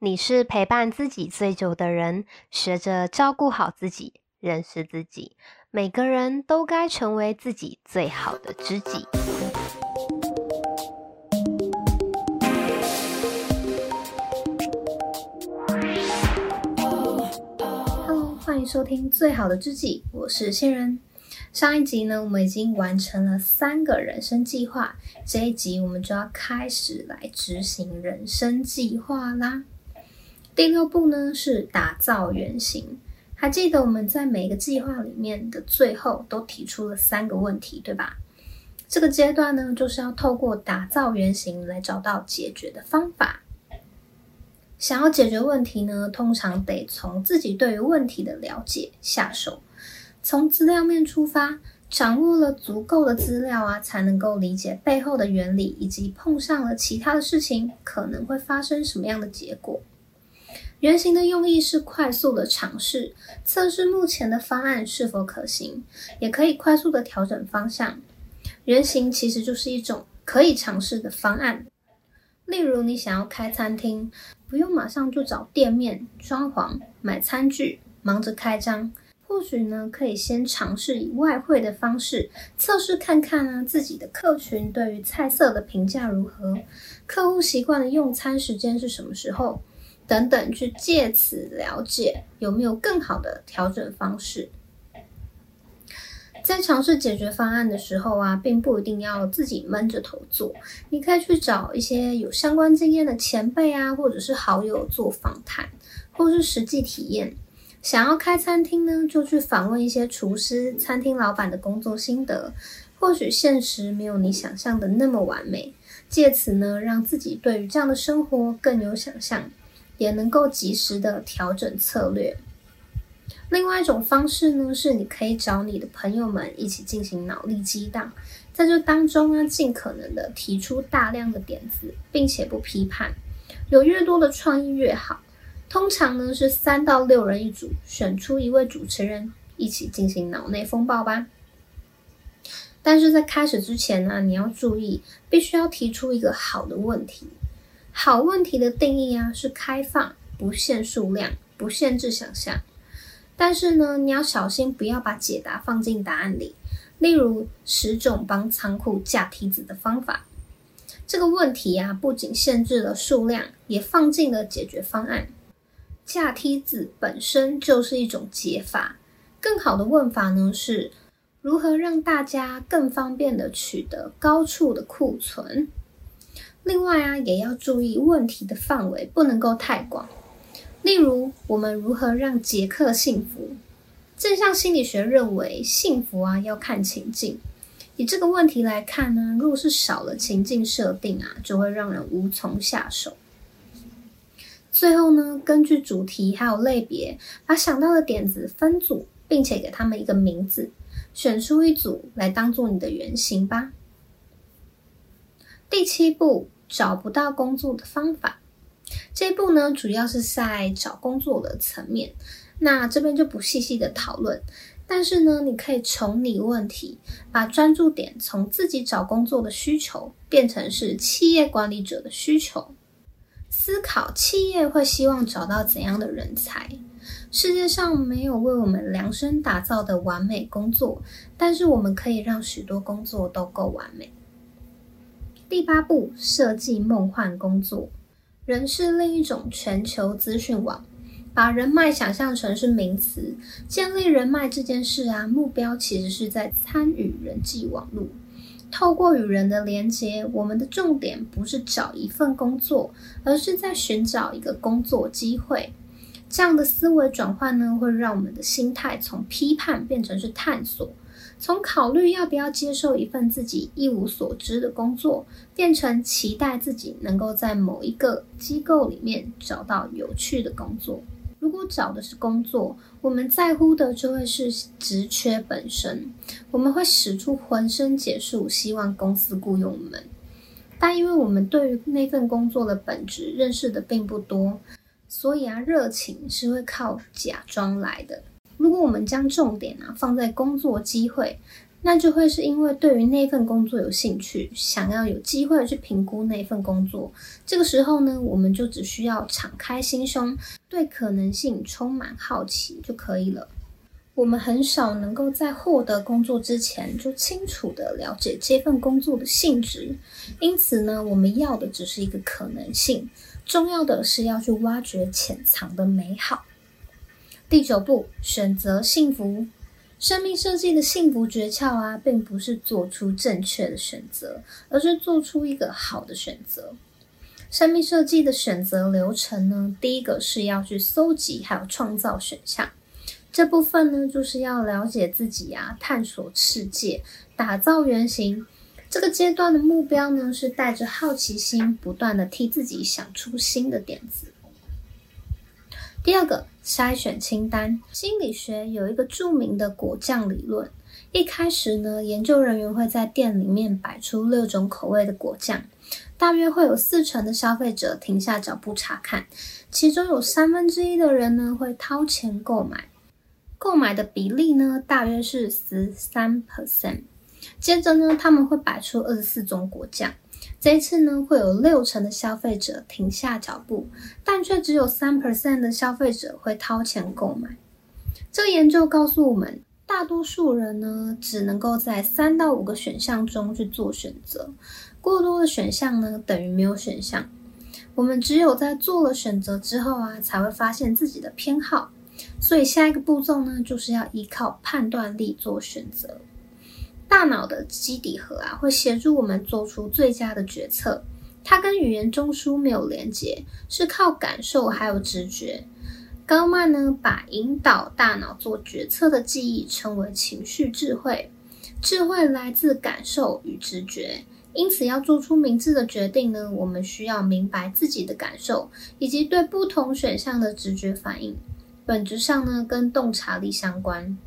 你是陪伴自己最久的人，学着照顾好自己，认识自己。每个人都该成为自己最好的知己。Hello，欢迎收听《最好的知己》，我是仙人。上一集呢，我们已经完成了三个人生计划，这一集我们就要开始来执行人生计划啦。第六步呢，是打造原型。还记得我们在每个计划里面的最后都提出了三个问题，对吧？这个阶段呢，就是要透过打造原型来找到解决的方法。想要解决问题呢，通常得从自己对于问题的了解下手，从资料面出发，掌握了足够的资料啊，才能够理解背后的原理，以及碰上了其他的事情，可能会发生什么样的结果。原型的用意是快速的尝试，测试目前的方案是否可行，也可以快速的调整方向。原型其实就是一种可以尝试的方案。例如，你想要开餐厅，不用马上就找店面、装潢、买餐具，忙着开张。或许呢，可以先尝试以外汇的方式测试看看啊，自己的客群对于菜色的评价如何，客户习惯的用餐时间是什么时候。等等，去借此了解有没有更好的调整方式。在尝试解决方案的时候啊，并不一定要自己闷着头做，你可以去找一些有相关经验的前辈啊，或者是好友做访谈，或是实际体验。想要开餐厅呢，就去访问一些厨师、餐厅老板的工作心得。或许现实没有你想象的那么完美，借此呢，让自己对于这样的生活更有想象。也能够及时的调整策略。另外一种方式呢，是你可以找你的朋友们一起进行脑力激荡，在这当中呢，尽可能的提出大量的点子，并且不批判，有越多的创意越好。通常呢是三到六人一组，选出一位主持人，一起进行脑内风暴吧。但是在开始之前呢，你要注意，必须要提出一个好的问题。好问题的定义啊，是开放，不限数量，不限制想象。但是呢，你要小心，不要把解答放进答案里。例如，十种帮仓库架梯子的方法。这个问题啊，不仅限制了数量，也放进了解决方案。架梯子本身就是一种解法。更好的问法呢，是如何让大家更方便地取得高处的库存。另外啊，也要注意问题的范围不能够太广。例如，我们如何让杰克幸福？正向心理学认为，幸福啊要看情境。以这个问题来看呢，如果是少了情境设定啊，就会让人无从下手。最后呢，根据主题还有类别，把想到的点子分组，并且给他们一个名字，选出一组来当做你的原型吧。第七步。找不到工作的方法，这一步呢，主要是在找工作的层面。那这边就不细细的讨论，但是呢，你可以从你问题，把专注点从自己找工作的需求，变成是企业管理者的需求。思考企业会希望找到怎样的人才？世界上没有为我们量身打造的完美工作，但是我们可以让许多工作都够完美。第八步，设计梦幻工作。人是另一种全球资讯网，把人脉想象成是名词。建立人脉这件事啊，目标其实是在参与人际网络。透过与人的连接，我们的重点不是找一份工作，而是在寻找一个工作机会。这样的思维转换呢，会让我们的心态从批判变成是探索。从考虑要不要接受一份自己一无所知的工作，变成期待自己能够在某一个机构里面找到有趣的工作。如果找的是工作，我们在乎的就会是职缺本身，我们会使出浑身解数，希望公司雇佣我们。但因为我们对于那份工作的本质认识的并不多，所以啊，热情是会靠假装来的。如果我们将重点啊放在工作机会，那就会是因为对于那份工作有兴趣，想要有机会去评估那份工作。这个时候呢，我们就只需要敞开心胸，对可能性充满好奇就可以了。我们很少能够在获得工作之前就清楚地了解这份工作的性质，因此呢，我们要的只是一个可能性。重要的是要去挖掘潜藏的美好。第九步，选择幸福。生命设计的幸福诀窍啊，并不是做出正确的选择，而是做出一个好的选择。生命设计的选择流程呢，第一个是要去搜集还有创造选项。这部分呢，就是要了解自己啊，探索世界，打造原型。这个阶段的目标呢，是带着好奇心，不断地替自己想出新的点子。第二个，筛选清单。心理学有一个著名的果酱理论。一开始呢，研究人员会在店里面摆出六种口味的果酱，大约会有四成的消费者停下脚步查看，其中有三分之一的人呢，会掏钱购买。购买的比例呢，大约是十三 percent。接着呢，他们会摆出二十四种果酱。这一次呢，会有六成的消费者停下脚步，但却只有三 percent 的消费者会掏钱购买。这个研究告诉我们，大多数人呢，只能够在三到五个选项中去做选择。过多的选项呢，等于没有选项。我们只有在做了选择之后啊，才会发现自己的偏好。所以下一个步骤呢，就是要依靠判断力做选择。大脑的基底核啊，会协助我们做出最佳的决策。它跟语言中枢没有连接，是靠感受还有直觉。高曼呢，把引导大脑做决策的记忆称为情绪智慧。智慧来自感受与直觉，因此要做出明智的决定呢，我们需要明白自己的感受以及对不同选项的直觉反应。本质上呢，跟洞察力相关。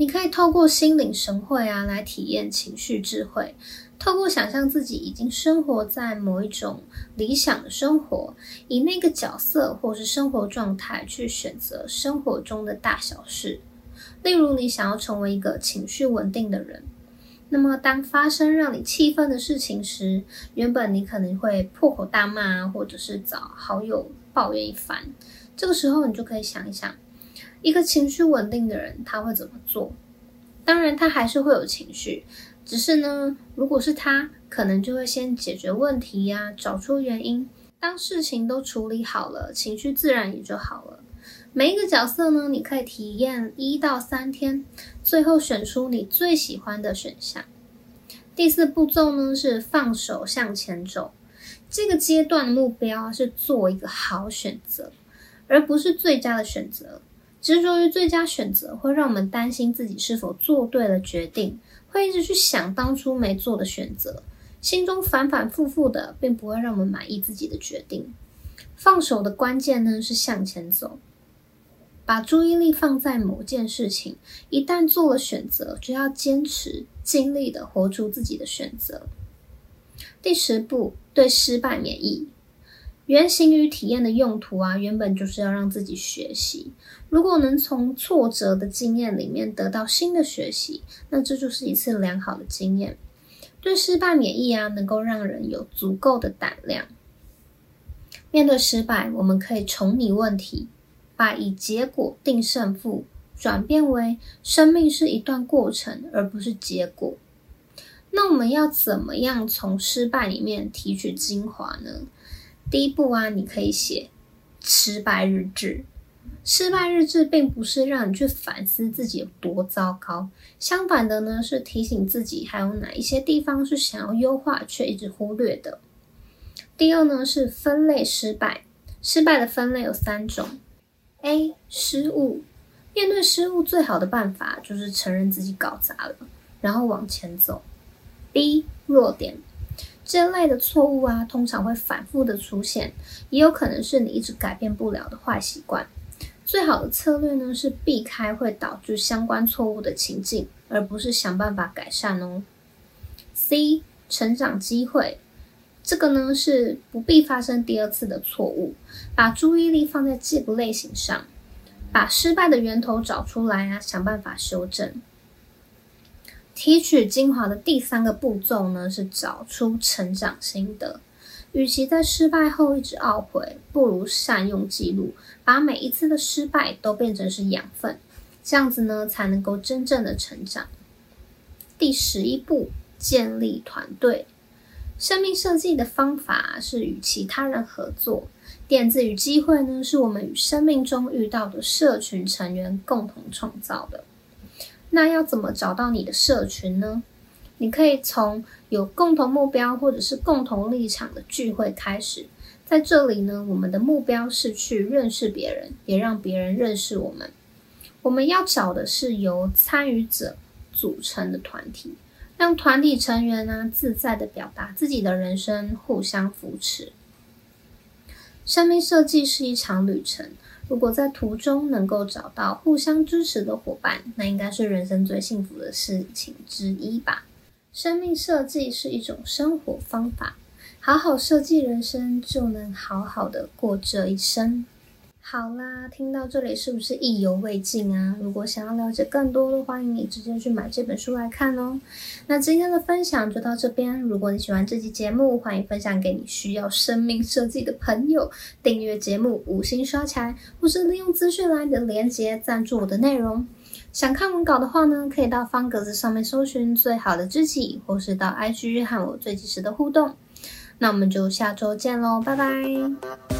你可以透过心领神会啊，来体验情绪智慧；透过想象自己已经生活在某一种理想的生活，以那个角色或是生活状态去选择生活中的大小事。例如，你想要成为一个情绪稳定的人，那么当发生让你气愤的事情时，原本你可能会破口大骂，或者是找好友抱怨一番。这个时候，你就可以想一想，一个情绪稳定的人他会怎么做？当然，他还是会有情绪，只是呢，如果是他，可能就会先解决问题呀，找出原因。当事情都处理好了，情绪自然也就好了。每一个角色呢，你可以体验一到三天，最后选出你最喜欢的选项。第四步骤呢，是放手向前走。这个阶段的目标是做一个好选择。而不是最佳的选择。执着于最佳选择，会让我们担心自己是否做对了决定，会一直去想当初没做的选择，心中反反复复的，并不会让我们满意自己的决定。放手的关键呢，是向前走，把注意力放在某件事情，一旦做了选择，就要坚持，尽力的活出自己的选择。第十步，对失败免疫。原型与体验的用途啊，原本就是要让自己学习。如果能从挫折的经验里面得到新的学习，那这就是一次良好的经验。对失败免疫啊，能够让人有足够的胆量。面对失败，我们可以重拟问题，把以结果定胜负转变为生命是一段过程，而不是结果。那我们要怎么样从失败里面提取精华呢？第一步啊，你可以写失败日志。失败日志并不是让你去反思自己有多糟糕，相反的呢，是提醒自己还有哪一些地方是想要优化却一直忽略的。第二呢，是分类失败。失败的分类有三种：A. 失误。面对失误，最好的办法就是承认自己搞砸了，然后往前走。B. 弱点。这类的错误啊，通常会反复的出现，也有可能是你一直改变不了的坏习惯。最好的策略呢，是避开会导致相关错误的情境，而不是想办法改善哦。C 成长机会，这个呢是不必发生第二次的错误，把注意力放在这个类型上，把失败的源头找出来啊，想办法修正。提取精华的第三个步骤呢，是找出成长心得。与其在失败后一直懊悔，不如善用记录，把每一次的失败都变成是养分，这样子呢，才能够真正的成长。第十一步，建立团队。生命设计的方法是与其他人合作。点子与机会呢，是我们与生命中遇到的社群成员共同创造的。那要怎么找到你的社群呢？你可以从有共同目标或者是共同立场的聚会开始。在这里呢，我们的目标是去认识别人，也让别人认识我们。我们要找的是由参与者组成的团体，让团体成员呢自在地表达自己的人生，互相扶持。生命设计是一场旅程，如果在途中能够找到互相支持的伙伴，那应该是人生最幸福的事情之一吧。生命设计是一种生活方法，好好设计人生，就能好好的过这一生。好啦，听到这里是不是意犹未尽啊？如果想要了解更多的，欢迎你直接去买这本书来看哦。那今天的分享就到这边。如果你喜欢这期节目，欢迎分享给你需要生命设计的朋友，订阅节目，五星刷起来，或是利用资讯栏的连接赞助我的内容。想看文稿的话呢，可以到方格子上面搜寻最好的知己，或是到 IG 和我最及时的互动。那我们就下周见喽，拜拜。